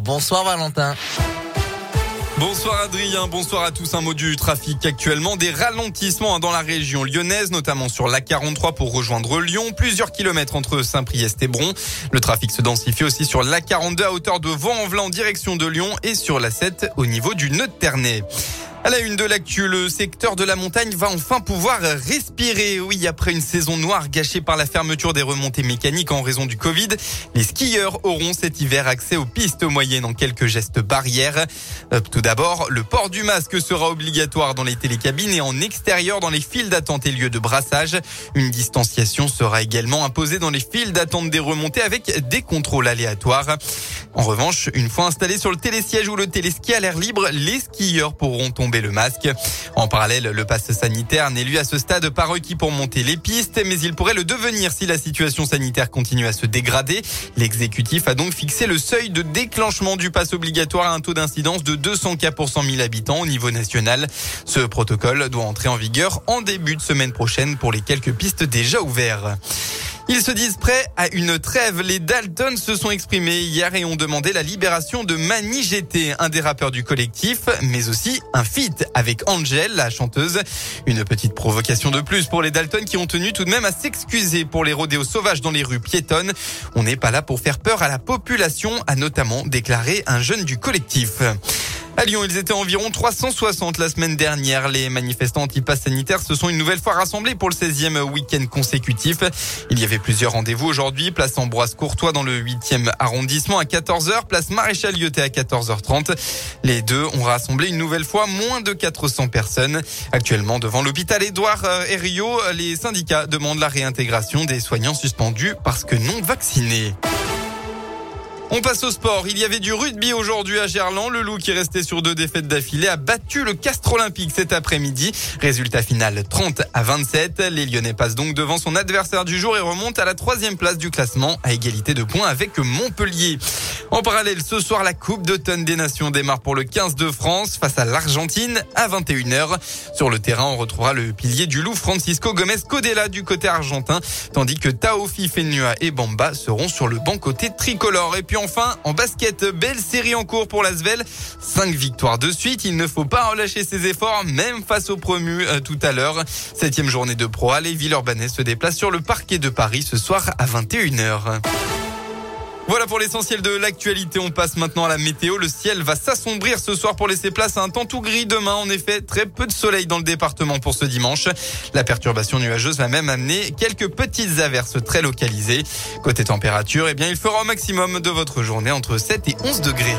Bonsoir Valentin. Bonsoir Adrien, bonsoir à tous. Un mot du trafic actuellement. Des ralentissements hein, dans la région lyonnaise, notamment sur l'A43 pour rejoindre Lyon. Plusieurs kilomètres entre Saint-Priest et Bron. Le trafic se densifie aussi sur l'A42 à hauteur de Vaux-en-Velin en direction de Lyon et sur la 7 au niveau du nœud de Ternay. À la une de l'actu, le secteur de la montagne va enfin pouvoir respirer. Oui, après une saison noire gâchée par la fermeture des remontées mécaniques en raison du Covid, les skieurs auront cet hiver accès aux pistes moyennes en quelques gestes barrières. Euh, tout d'abord, le port du masque sera obligatoire dans les télécabines et en extérieur dans les files d'attente et lieux de brassage. Une distanciation sera également imposée dans les files d'attente des remontées avec des contrôles aléatoires. En revanche, une fois installés sur le télésiège ou le téléski à l'air libre, les skieurs pourront tomber le masque. En parallèle, le passe sanitaire n'est lui à ce stade pas requis pour monter les pistes, mais il pourrait le devenir si la situation sanitaire continue à se dégrader. L'exécutif a donc fixé le seuil de déclenchement du passe obligatoire à un taux d'incidence de 200 cas pour 100 000 habitants au niveau national. Ce protocole doit entrer en vigueur en début de semaine prochaine pour les quelques pistes déjà ouvertes. Ils se disent prêts à une trêve. Les Dalton se sont exprimés hier et ont demandé la libération de Mani GT, un des rappeurs du collectif, mais aussi un feat avec Angel, la chanteuse. Une petite provocation de plus pour les Dalton qui ont tenu tout de même à s'excuser pour les rodéos sauvages dans les rues piétonnes. On n'est pas là pour faire peur à la population, a notamment déclaré un jeune du collectif. À Lyon, ils étaient environ 360 la semaine dernière. Les manifestants anti-pass sanitaires se sont une nouvelle fois rassemblés pour le 16e week-end consécutif. Il y avait plusieurs rendez-vous aujourd'hui. Place Ambroise Courtois dans le 8e arrondissement à 14h. Place Maréchal Lyoté à 14h30. Les deux ont rassemblé une nouvelle fois moins de 400 personnes. Actuellement, devant l'hôpital Édouard euh, Herriot, les syndicats demandent la réintégration des soignants suspendus parce que non vaccinés. On passe au sport. Il y avait du rugby aujourd'hui à Gerland. Le Loup qui restait sur deux défaites d'affilée a battu le Castre Olympique cet après-midi. Résultat final 30 à 27. Les Lyonnais passent donc devant son adversaire du jour et remontent à la troisième place du classement à égalité de points avec Montpellier. En parallèle, ce soir, la Coupe d'automne des Nations démarre pour le 15 de France face à l'Argentine à 21h. Sur le terrain, on retrouvera le pilier du loup Francisco Gomez Codella du côté argentin, tandis que Taofi Fenua et Bamba seront sur le banc côté tricolore. Enfin, en basket, belle série en cours pour l'Asvel. Cinq victoires de suite. Il ne faut pas relâcher ses efforts, même face aux promus euh, tout à l'heure. Septième journée de Pro A, les se déplacent sur le parquet de Paris ce soir à 21h. Voilà pour l'essentiel de l'actualité. On passe maintenant à la météo. Le ciel va s'assombrir ce soir pour laisser place à un temps tout gris demain. En effet, très peu de soleil dans le département pour ce dimanche. La perturbation nuageuse va même amener quelques petites averses très localisées. Côté température, eh bien, il fera au maximum de votre journée entre 7 et 11 degrés.